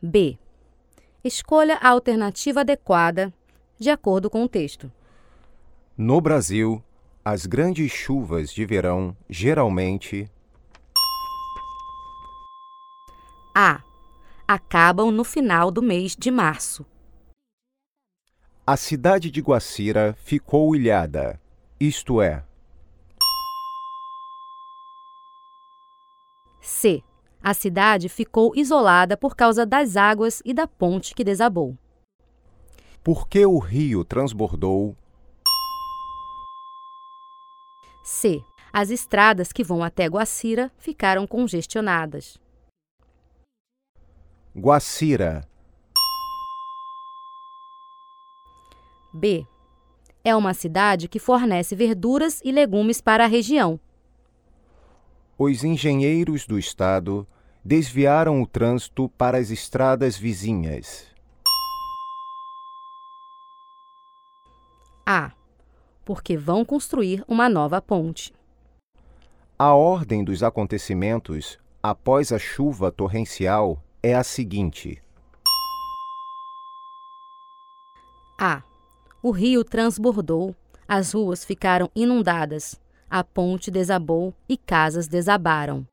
B. Escolha a alternativa adequada de acordo com o texto. No Brasil, as grandes chuvas de verão geralmente A. Acabam no final do mês de março. a cidade de Guacira ficou ilhada, isto é, C. A cidade ficou isolada por causa das águas e da ponte que desabou. porque o rio transbordou, C. As estradas que vão até Guacira ficaram congestionadas. Guacira, B. É uma cidade que fornece verduras e legumes para a região. Os engenheiros do estado desviaram o trânsito para as estradas vizinhas. A. Porque vão construir uma nova ponte. A ordem dos acontecimentos após a chuva torrencial é a seguinte: A. O rio transbordou, as ruas ficaram inundadas, a ponte desabou e casas desabaram.